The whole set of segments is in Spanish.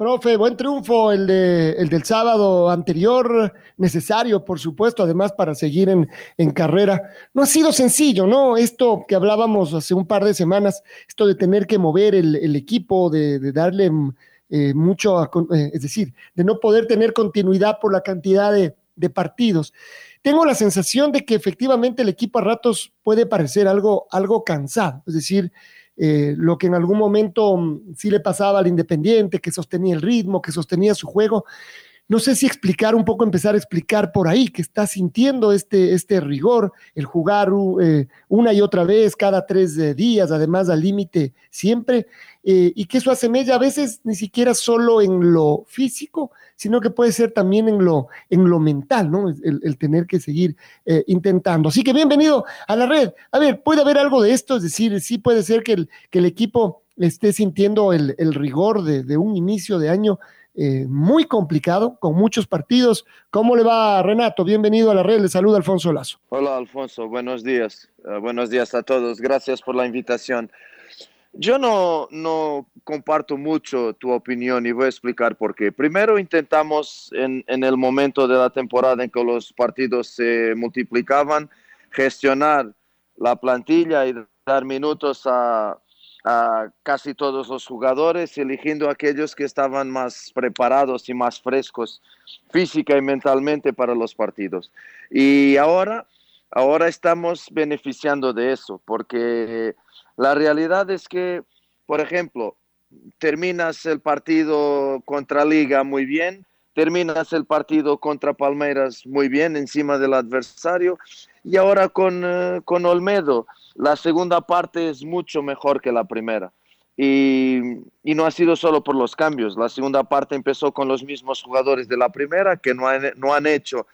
Profe, buen triunfo el, de, el del sábado anterior, necesario, por supuesto, además para seguir en, en, carrera. No ha sido sencillo, ¿no? Esto que hablábamos hace un par de semanas, esto de tener que mover el, el equipo, de, de darle eh, mucho, eh, es decir, de no poder tener continuidad por la cantidad de, de partidos. Tengo la sensación de que efectivamente el equipo a ratos puede parecer algo, algo cansado, es decir, eh, lo que en algún momento mm, sí le pasaba al Independiente, que sostenía el ritmo, que sostenía su juego. No sé si explicar un poco, empezar a explicar por ahí que está sintiendo este, este rigor, el jugar eh, una y otra vez cada tres eh, días, además al límite siempre, eh, y que eso asemeja a veces ni siquiera solo en lo físico, sino que puede ser también en lo, en lo mental, ¿no? El, el tener que seguir intentando. Así que bienvenido a la red. A ver, ¿puede haber algo de esto? Es decir, sí puede ser que el, que el equipo esté sintiendo el, el rigor de, un inicio de año eh, muy complicado, con muchos partidos. ¿Cómo le va, Renato? Bienvenido a la red. Le saluda Alfonso Lazo. Hola, Alfonso. Buenos días. Uh, buenos días a todos. Gracias por la invitación. Yo no, no comparto mucho tu opinión y voy a explicar por qué. Primero intentamos en, en, el momento de la temporada en que los partidos se multiplicaban, gestionar la plantilla y dar minutos a, a casi todos los jugadores, eligiendo aquellos que estaban más preparados y más frescos física y mentalmente para los partidos. Y ahora, ahora estamos beneficiando de eso, porque la realidad es que, por ejemplo, terminas el partido contra Liga muy bien, terminas el partido contra Palmeiras muy bien encima del adversario y ahora con, uh, con Olmedo la segunda parte es mucho mejor que la primera. Y, y, no ha sido solo por los cambios. La segunda parte empezó con los mismos jugadores de la primera que no han, no han hecho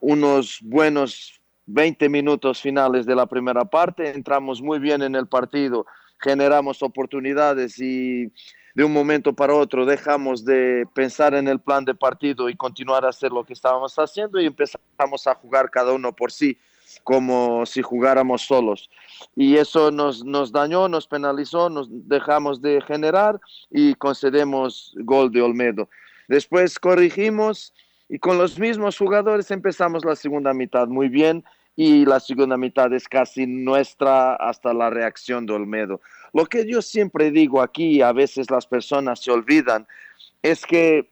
unos buenos 20 minutos finales de la primera parte. Entramos muy bien en el partido, generamos oportunidades y de un momento para otro dejamos de pensar en el plan de partido y continuar a hacer lo que estábamos haciendo y empezamos a jugar cada uno por sí como si jugáramos solos. Y eso nos, nos dañó, nos penalizó, nos dejamos de generar y concedemos gol de Olmedo. Después corrigimos y con los mismos jugadores empezamos la segunda mitad muy bien y la segunda mitad es casi nuestra hasta la reacción de Olmedo. Lo que yo siempre digo aquí, a veces las personas se olvidan, es que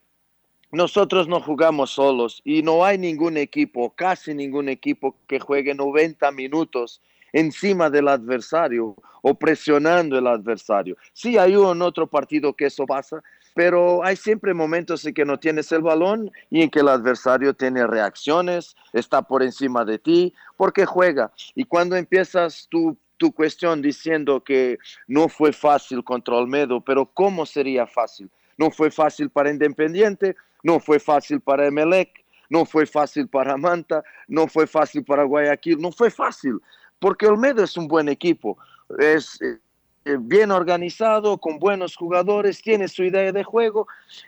nosotros no jugamos solos y no hay ningún equipo, casi ningún equipo que juegue 90 minutos encima del adversario o presionando el adversario. Sí hay un otro partido que eso pasa, pero hay siempre momentos en que no tienes el balón y en que el adversario tiene reacciones, está por encima de ti, porque juega. Y cuando empiezas tu, tu cuestión diciendo que no fue fácil contra Olmedo, pero ¿cómo sería fácil? No fue fácil para Independiente, no fue fácil para Emelec, no fue fácil para Manta, no fue fácil para Guayaquil, no fue fácil, porque Olmedo es un buen equipo, es eh, bien organizado, con buenos jugadores, tiene su idea de juego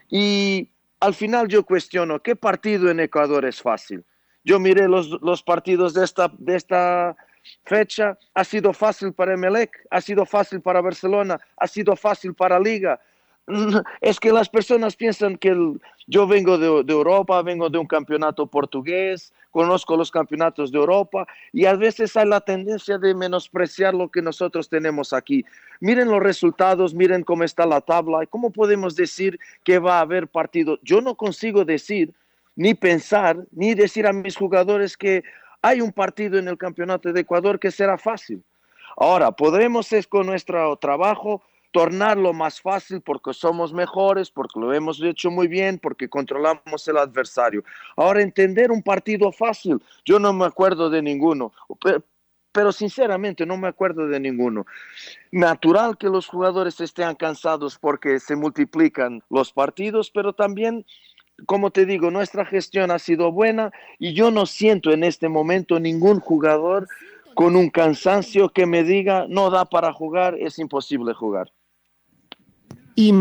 y al final yo cuestiono, ¿qué partido en Ecuador es fácil? Yo miré los, los partidos de esta, de esta fecha, ha sido fácil para Emelec, ha sido fácil para Barcelona, ha sido fácil para Liga, es que las personas piensan que yo vengo de, de, Europa, vengo de un campeonato portugués, conozco los campeonatos de Europa y a veces hay la tendencia de menospreciar lo que nosotros tenemos aquí. Miren los resultados, miren cómo está la tabla, ¿cómo podemos decir que va a haber partido? Yo no consigo decir, ni pensar, ni decir a mis jugadores que hay un partido en el campeonato de Ecuador que será fácil. Ahora, podremos es con nuestro trabajo tornarlo más fácil porque somos mejores, porque lo hemos hecho muy bien, porque controlamos el adversario. Ahora, entender un partido fácil, yo no me acuerdo de ninguno, pero, sinceramente no me acuerdo de ninguno. Natural que los jugadores estén cansados porque se multiplican los partidos, pero también como te digo, nuestra gestión ha sido buena y yo no siento en este momento ningún jugador con un cansancio que me diga no da para jugar, es imposible jugar. Y,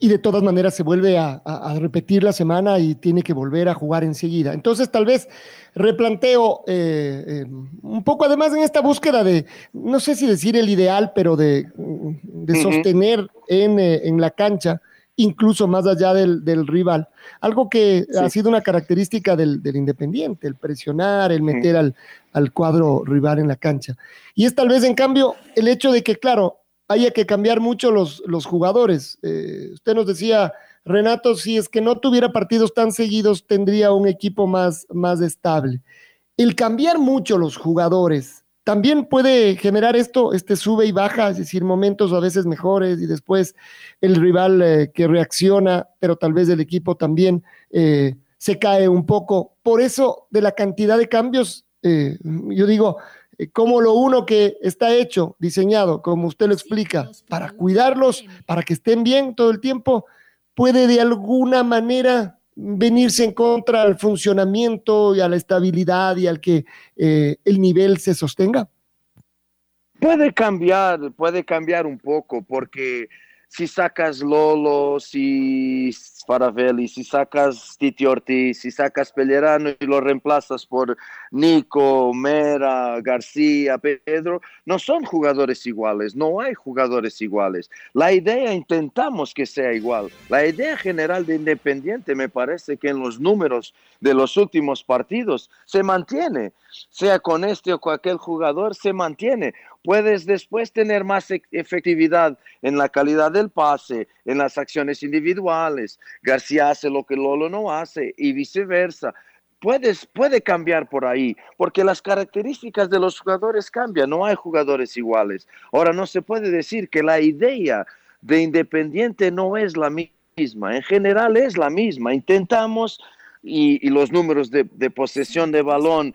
de todas maneras se vuelve a, repetir la semana y tiene que volver a jugar enseguida. Entonces tal vez replanteo eh, eh, un poco además en esta búsqueda de, no sé si decir el ideal, pero de, sostener en, eh, en, la cancha, incluso más allá del, del rival. Algo que ha sido una característica del, del, Independiente, el presionar, el meter al, al cuadro rival en la cancha. Y es tal vez, en cambio, el hecho de que, claro, haya que cambiar mucho los, los jugadores. Eh, usted nos decía, Renato, si es que no tuviera partidos tan seguidos, tendría un equipo más, más estable. El cambiar mucho los jugadores también puede generar esto, este sube y baja, es decir, momentos a veces mejores y después el rival eh, que reacciona, pero tal vez el equipo también eh, se cae un poco. Por eso, de la cantidad de cambios, yo digo, eh, como lo uno que está hecho, diseñado, como usted lo explica, para cuidarlos, para que estén bien todo el tiempo, puede de alguna manera venirse en contra al funcionamiento y a la estabilidad y al que eh, el nivel se sostenga? Puede cambiar, puede cambiar un poco, porque si sacas Lolo, si Faravelli, si sacas Titi Ortiz, si sacas Pellerano y lo reemplazas por Nico, Mera, García, Pedro, no son jugadores iguales, no hay jugadores iguales. La idea intentamos que sea igual. La idea general de Independiente me parece que en los números de los últimos partidos se mantiene, sea con este o con aquel jugador, se mantiene puedes después tener más e-, efectividad en la calidad del pase, en las acciones individuales. García hace lo que Lolo no hace y viceversa. Puedes, puede cambiar por ahí, porque las características de los jugadores cambian, no hay jugadores iguales. Ahora, no se puede decir que la idea de Independiente no es la misma, en general es la misma. Intentamos, y, los números de, de posesión de balón,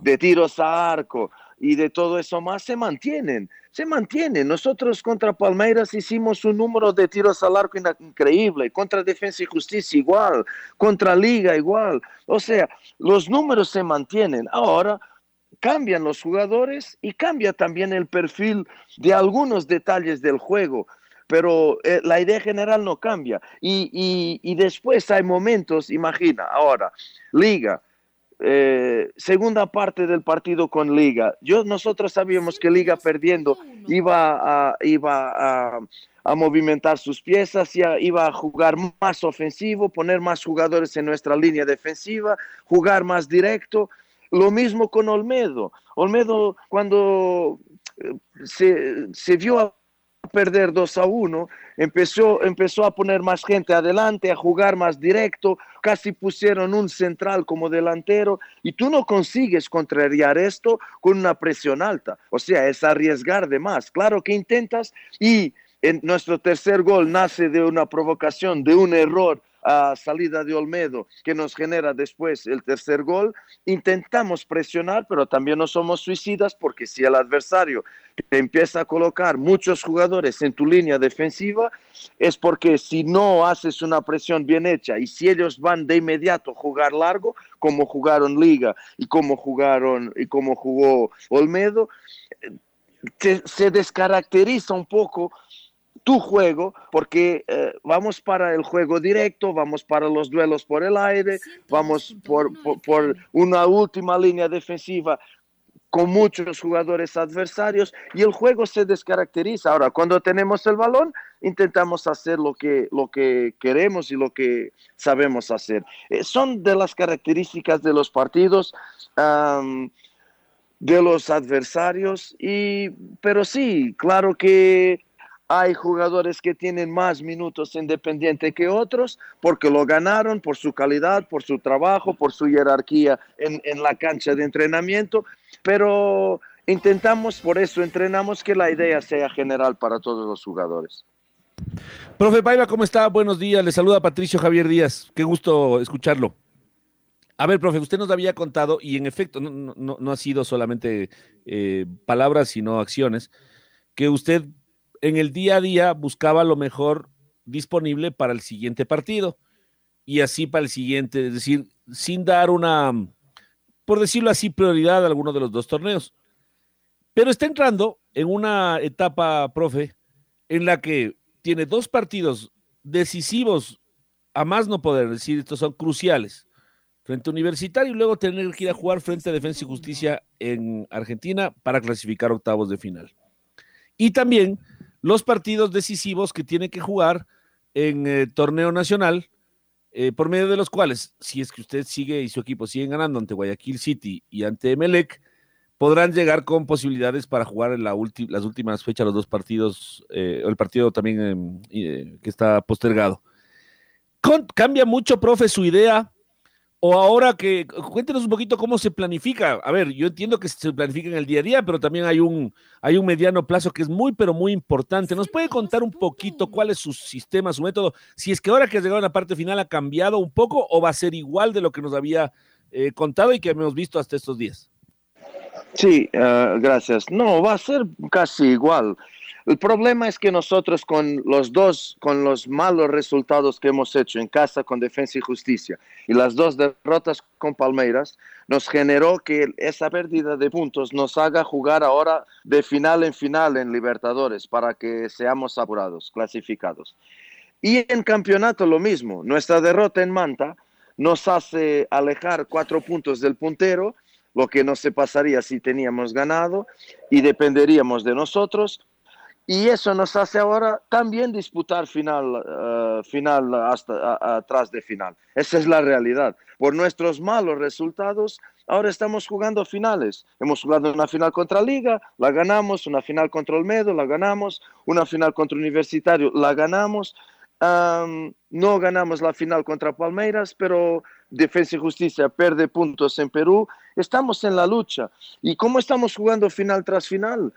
de tiros a arco, y de todo eso más se mantienen, se mantienen. Nosotros contra Palmeiras hicimos un número de tiros al arco increíble, contra Defensa y Justicia igual, contra Liga igual. O sea, los números se mantienen. Ahora cambian los jugadores y cambia también el perfil de algunos detalles del juego pero eh, la idea general no cambia. Y, y, y, después hay momentos, imagina, ahora, liga, eh, segunda parte del partido con Liga. Yo, nosotros sabíamos que Liga perdiendo iba a, iba a, movimentar sus piezas, iba a jugar más ofensivo, poner más jugadores en nuestra línea defensiva, jugar más directo. Lo mismo con Olmedo. Olmedo cuando eh, se, se vio a perder 2 a 1, empezó, empezó a poner más gente adelante, a jugar más directo, casi pusieron un central como delantero y tú no consigues contrariar esto con una presión alta. O sea, es arriesgar de más. Claro que intentas y en nuestro tercer gol nace de una provocación, de un error a salida de Olmedo que nos genera después el tercer gol, intentamos presionar, pero también no somos suicidas porque si el adversario empieza a colocar muchos jugadores en tu línea defensiva, es porque si no haces una presión bien hecha y si ellos van de inmediato a jugar largo, como jugaron Liga y como jugaron y como jugó Olmedo, se descaracteriza un poco tu juego, porque eh, vamos para el juego directo, vamos para los duelos por el aire, vamos por, por, una última línea defensiva con muchos jugadores adversarios y el juego se descaracteriza. Ahora, cuando tenemos el balón, intentamos hacer lo que, lo que queremos y lo que sabemos hacer. Eh, son de las características de los partidos. de los adversarios y pero sí claro que hay jugadores que tienen más minutos independiente que otros porque lo ganaron por su calidad, por su trabajo, por su jerarquía en, la cancha de entrenamiento, pero intentamos, por eso entrenamos que la idea sea general para todos los jugadores. Profe Paiva, ¿cómo está? Buenos días. Le saluda Patricio Javier Díaz. Qué gusto escucharlo. A ver, profe, usted nos había contado, y en efecto, no, ha sido solamente eh, palabras, sino acciones, que usted en el día a día buscaba lo mejor disponible para el siguiente partido y así para el siguiente, es decir, sin dar una, por decirlo así, prioridad a alguno de los dos torneos. Pero está entrando en una etapa, profe, en la que tiene dos partidos decisivos a más no poder, decir, estos son cruciales, frente a Universitario y luego tener que ir a jugar frente a Defensa y Justicia en Argentina para clasificar octavos de final. Y también los partidos decisivos que tiene que jugar en eh, torneo nacional, eh, por medio de los cuales, si es que usted sigue y su equipo siguen ganando ante Guayaquil City y ante Emelec, podrán llegar con posibilidades para jugar en la las últimas fechas los dos partidos, eh, el partido también eh, que está postergado. ¿Cambia mucho, profe, su idea o ahora que, cuéntenos un poquito cómo se planifica. A ver, yo entiendo que se planifica en el día a día, pero también hay un, hay un mediano plazo que es muy, pero muy importante. ¿Nos puede contar un poquito cuál es su sistema, su método? Si es que ahora que ha llegado a la parte final ha cambiado un poco o va a ser igual de lo que nos había eh, contado y que hemos visto hasta estos días. Sí, uh, gracias. No, va a ser casi igual. El problema es que nosotros con los dos, con los malos resultados que hemos hecho en casa con Defensa y Justicia y las dos derrotas con Palmeiras, nos generó que esa pérdida de puntos nos haga jugar ahora de final en final en Libertadores para que seamos apurados, clasificados. Y en campeonato lo mismo, nuestra derrota en Manta nos hace alejar cuatro puntos del puntero, lo que no se pasaría si teníamos ganado y dependeríamos de nosotros y eso nos hace ahora también disputar final, uh, final hasta atrás de final. Esa es la realidad. Por nuestros malos resultados, ahora estamos jugando finales. Hemos jugado una final contra Liga, la ganamos, una final contra Olmedo, la ganamos, una final contra Universitario, la ganamos. No ganamos la final contra Palmeiras, pero Defensa y Justicia pierde puntos en Perú. Estamos en la lucha. ¿Y cómo estamos jugando final tras final?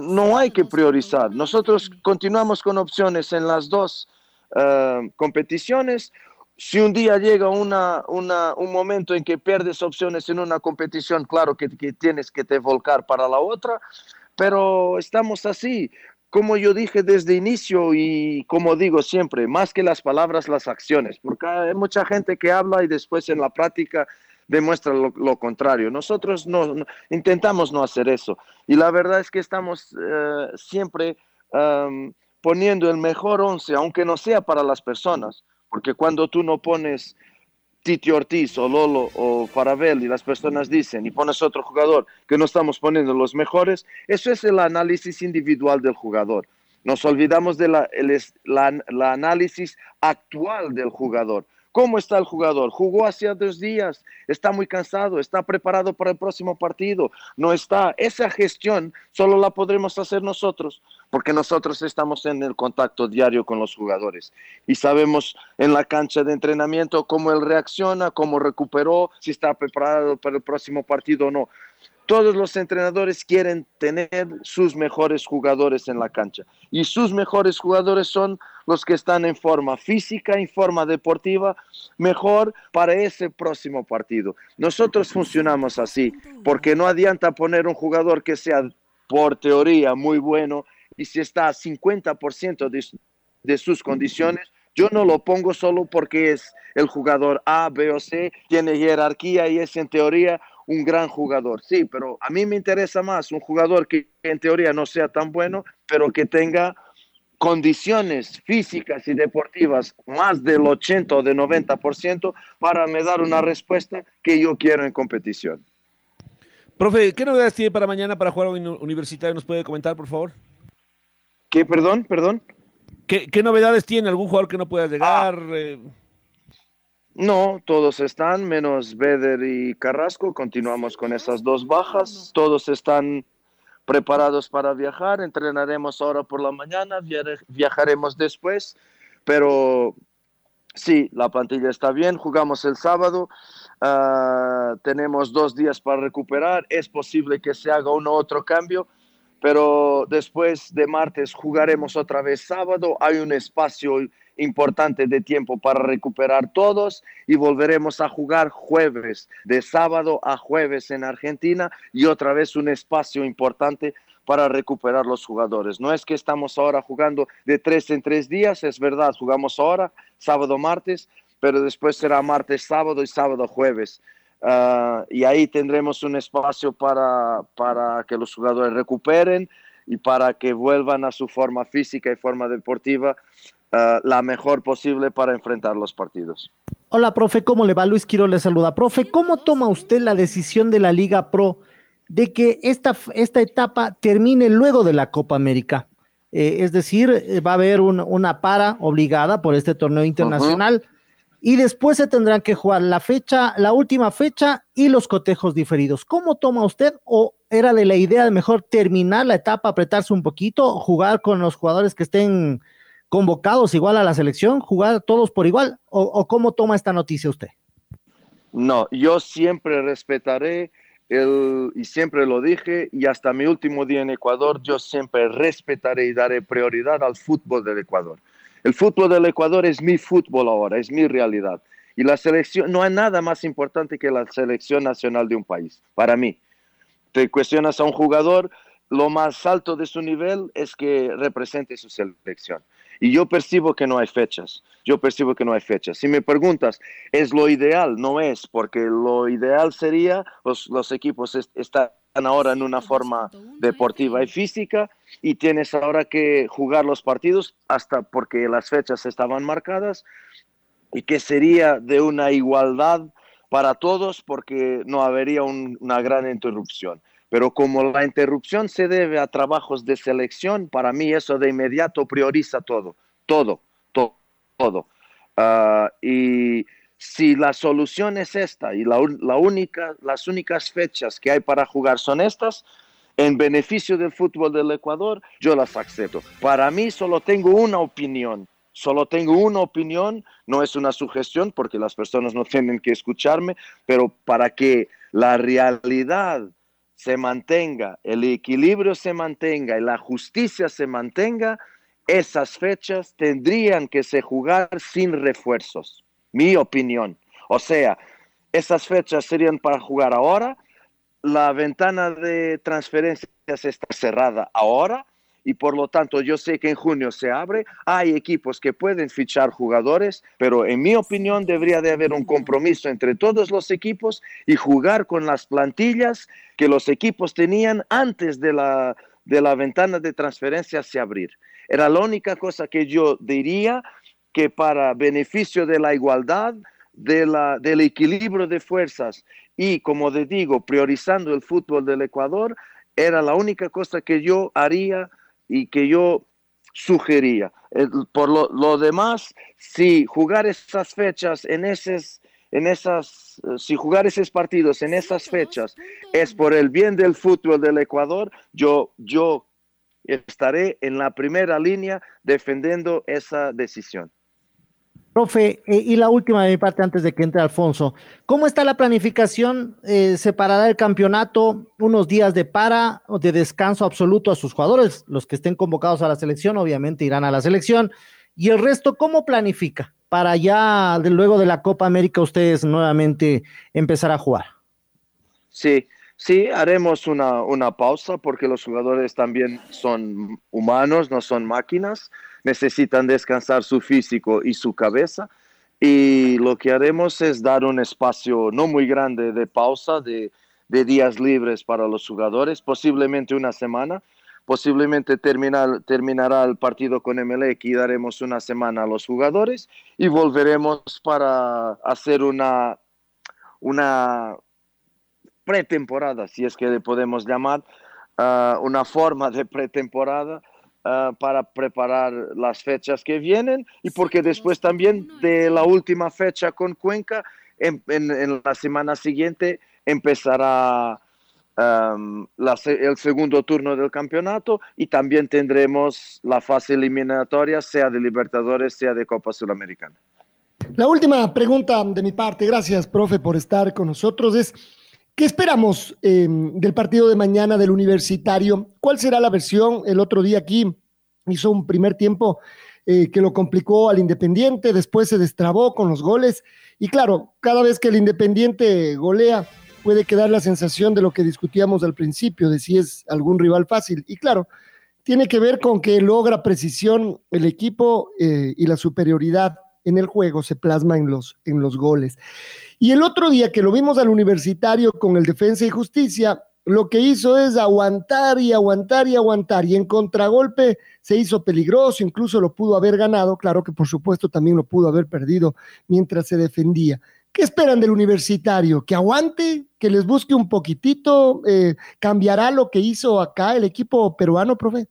No hay que priorizar. Nosotros continuamos con opciones en las dos uh, competiciones. Si un día llega una, una, un momento en que pierdes opciones en una competición, claro que, que tienes que te volcar para la otra, pero estamos así. Como yo dije desde inicio y como digo siempre, más que las palabras, las acciones, porque hay mucha gente que habla y después en la práctica demuestra lo, contrario. Nosotros no, intentamos no hacer eso. Y la verdad es que estamos uh, siempre poniendo el mejor once, aunque no sea para las personas, porque cuando tú no pones Titi Ortiz o Lolo o Farabel y las personas dicen y pones otro jugador que no estamos poniendo los mejores, eso es el análisis individual del jugador. Nos olvidamos de la, la, la análisis actual del jugador. ¿Cómo está el jugador? Jugó hace dos días, está muy cansado, está preparado para el próximo partido, no está. Esa gestión solo la podremos hacer nosotros, porque nosotros estamos en el contacto diario con los jugadores y sabemos en la cancha de entrenamiento cómo él reacciona, cómo recuperó, si está preparado para el próximo partido o no. Todos los entrenadores quieren tener sus mejores jugadores en la cancha y sus mejores jugadores son los que están en forma física, en forma deportiva, mejor para ese próximo partido. Nosotros funcionamos así, porque no adianta poner un jugador que sea por teoría muy bueno y si está a 50% de, de sus condiciones, yo no lo pongo solo porque es el jugador A, B o C, tiene jerarquía y es en teoría un gran jugador. Sí, pero a mí me interesa más un jugador que en teoría no sea tan bueno, pero que tenga condiciones físicas y deportivas más del 80 o del 90% para me dar una respuesta que yo quiero en competición. Profe, ¿qué novedades tiene para mañana para jugar universitario? ¿Nos puede comentar, por favor? ¿Qué, perdón, perdón? ¿Qué, qué novedades tiene? ¿Algún jugador que no pueda llegar? Ah. Eh... No, todos están, menos Beder y Carrasco. Continuamos con esas dos bajas. Todos están preparados para viajar. Entrenaremos ahora por la mañana, viajaremos después. Pero sí, la plantilla está bien. Jugamos el sábado. Uh, tenemos dos días para recuperar. Es posible que se haga uno otro cambio, pero después de martes jugaremos otra vez sábado. Hay un espacio importante de tiempo para recuperar todos y volveremos a jugar jueves, de sábado a jueves en Argentina y otra vez un espacio importante para recuperar los jugadores. No es que estamos ahora jugando de tres en tres días, es verdad, jugamos ahora, sábado, martes, pero después será martes, sábado y sábado, jueves. Uh, y ahí tendremos un espacio para, para que los jugadores recuperen y para que vuelvan a su forma física y forma deportiva uh, la mejor posible para enfrentar los partidos. Hola, profe, ¿cómo le va? Luis Quiro le saluda. Profe, ¿cómo toma usted la decisión de la Liga Pro de que esta, esta etapa termine luego de la Copa América. Eh, es decir, eh, va a haber una para obligada por este torneo internacional y después se tendrán que jugar la fecha, la última fecha y los cotejos diferidos. ¿Cómo toma usted o era de la idea de mejor terminar la etapa, apretarse un poquito, jugar con los jugadores que estén convocados igual a la selección, jugar todos por igual o, o cómo toma esta noticia usted? No, yo siempre respetaré y siempre lo dije, y hasta mi último día en Ecuador, yo siempre respetaré y daré prioridad al fútbol del Ecuador. El fútbol del Ecuador es mi fútbol ahora, es mi realidad. Y la selección, no hay nada más importante que la selección nacional de un país, para mí. Te cuestionas a un jugador, lo más alto de su nivel es que represente su selección. Y yo percibo que no hay fechas. Yo percibo que no hay fechas. Si me preguntas, ¿es lo ideal? No es, porque lo ideal sería, los, los equipos están ahora en una forma deportiva y física y tienes ahora que jugar los partidos hasta porque las fechas estaban marcadas y que sería de una igualdad para todos porque no habría una gran interrupción. Pero como la interrupción se debe a trabajos de selección, para mí eso de inmediato prioriza todo, todo, todo, todo. Ah, y si la solución es esta y la, única, las únicas fechas que hay para jugar son estas, en beneficio del fútbol del Ecuador, yo las acepto. Para mí solo tengo una opinión, solo tengo una opinión, no es una sugestión porque las personas no tienen que escucharme, pero para que la realidad se mantenga, el equilibrio se mantenga y la justicia se mantenga, esas fechas tendrían que se jugar sin refuerzos, mi opinión. O sea, esas fechas serían para jugar ahora, la ventana de transferencias está cerrada ahora y por lo tanto yo sé que en junio se abre, hay equipos que pueden fichar jugadores, pero en mi opinión debería de haber un compromiso entre todos los equipos y jugar con las plantillas que los equipos tenían antes de la, de la ventana de transferencias se abrir. Era la única cosa que yo diría que para beneficio de la igualdad, de la, del equilibrio de fuerzas y, como te digo, priorizando el fútbol del Ecuador, era la única cosa que yo haría y que yo sugería. Por lo, demás, si jugar esas fechas en esas, en esas, eh, si jugar esos partidos en esas fechas es por el bien del fútbol del Ecuador, yo, yo estaré en la primera línea defendiendo esa decisión. Profe, eh, y la última de mi parte antes de que entre Alfonso, ¿cómo está la planificación? Eh, ¿Separará el campeonato unos días de para o de descanso absoluto a sus jugadores? Los que estén convocados a la selección obviamente irán a la selección. ¿Y el resto cómo planifica para ya luego de la Copa América ustedes nuevamente empezar a jugar? Sí, sí, haremos una, una pausa porque los jugadores también son humanos, no son máquinas necesitan descansar su físico y su cabeza. Y lo que haremos es dar un espacio no muy grande de pausa, de, días libres para los jugadores, posiblemente una semana. Posiblemente terminar, terminará el partido con MLX y daremos una semana a los jugadores y volveremos para hacer una, una pretemporada, si es que le podemos llamar, ah, una forma de pretemporada Ah, para preparar las fechas que vienen y porque después también de la última fecha con Cuenca, en, la semana siguiente empezará el segundo turno del campeonato y también tendremos la fase eliminatoria, sea de Libertadores, sea de Copa Sudamericana. La última pregunta de mi parte, gracias, profe, por estar con nosotros, es, ¿qué esperamos eh, del partido de mañana del universitario? ¿Cuál será la versión? El otro día aquí hizo un primer tiempo eh, que lo complicó al Independiente, después se destrabó con los goles, y claro, cada vez que el Independiente golea, puede quedar la sensación de lo que discutíamos al principio, de si es algún rival fácil, y claro, tiene que ver con que logra precisión el equipo eh, y la superioridad en el juego se plasma en los, en los goles. Y el otro día que lo vimos al universitario con el Defensa y Justicia, lo que hizo es aguantar y aguantar y aguantar. Y en contragolpe se hizo peligroso, incluso lo pudo haber ganado. Claro que por supuesto también lo pudo haber perdido mientras se defendía. ¿Qué esperan del universitario? ¿Que aguante? ¿Que les busque un poquitito? Eh, ¿Cambiará lo que hizo acá el equipo peruano, profe?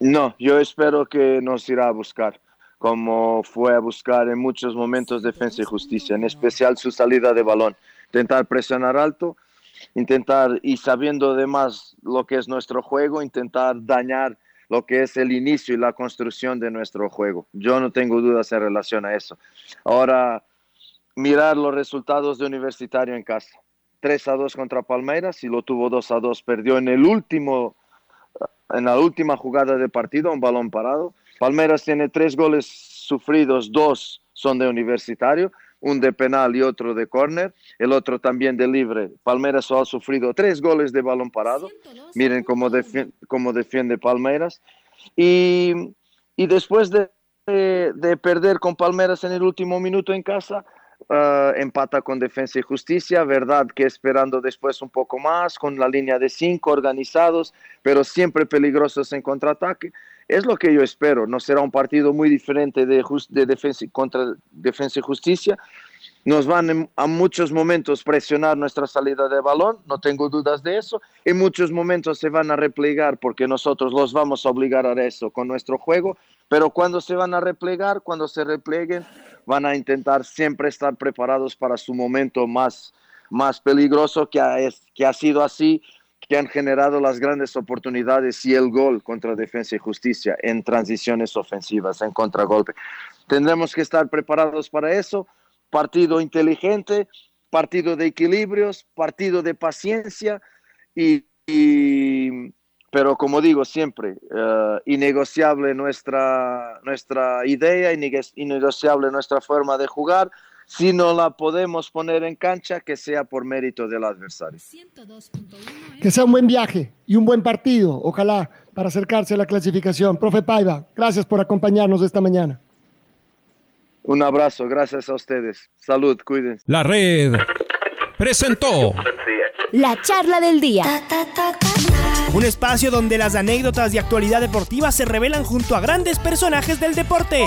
No, yo espero que nos irá a buscar como fue a buscar en muchos momentos defensa y justicia, en especial su salida de balón. Intentar presionar alto, intentar, y sabiendo además lo que es nuestro juego, intentar dañar lo que es el inicio y la construcción de nuestro juego. Yo no tengo dudas en relación a eso. Ahora, mirar los resultados de Universitario en casa. 3 a 2 contra Palmeiras y lo tuvo 2 a 2. Perdió en el último, en la última jugada de partido, un balón parado. Palmeiras tiene tres goles sufridos, dos son de universitario, un de penal y otro de córner, el otro también de libre. Palmeiras ha sufrido tres goles de balón parado. Miren cómo, defiende, cómo defiende Palmeiras. Y, y después de, de, de, perder con Palmeiras en el último minuto en casa, uh, empata con Defensa y Justicia. Verdad que esperando después un poco más, con la línea de cinco organizados, pero siempre peligrosos en contraataque. Es lo que yo espero. No será un partido muy diferente de, de defensa y Justicia. Nos van a muchos momentos presionar nuestra salida de balón, no tengo dudas de eso. En muchos momentos se van a replegar porque nosotros los vamos a obligar a eso con nuestro juego. Pero cuando se van a replegar, cuando se repleguen, van a intentar siempre estar preparados para su momento más, más peligroso, que ha sido así que han generado las grandes oportunidades y el gol contra Defensa y Justicia en transiciones ofensivas, en contragolpe. Tendremos que estar preparados para eso. Partido inteligente, partido de equilibrios, partido de paciencia y, pero como digo siempre, uh, innegociable nuestra, nuestra idea, innegociable nuestra forma de jugar si no la podemos poner en cancha, que sea por mérito del adversario. Que sea un buen viaje y un buen partido, ojalá, para acercarse a la clasificación. Profe Paiva, gracias por acompañarnos esta mañana. Un abrazo, gracias a ustedes. Salud, cuídense. La red presentó la charla del día. Un espacio donde las anécdotas de actualidad deportiva se revelan junto a grandes personajes del deporte.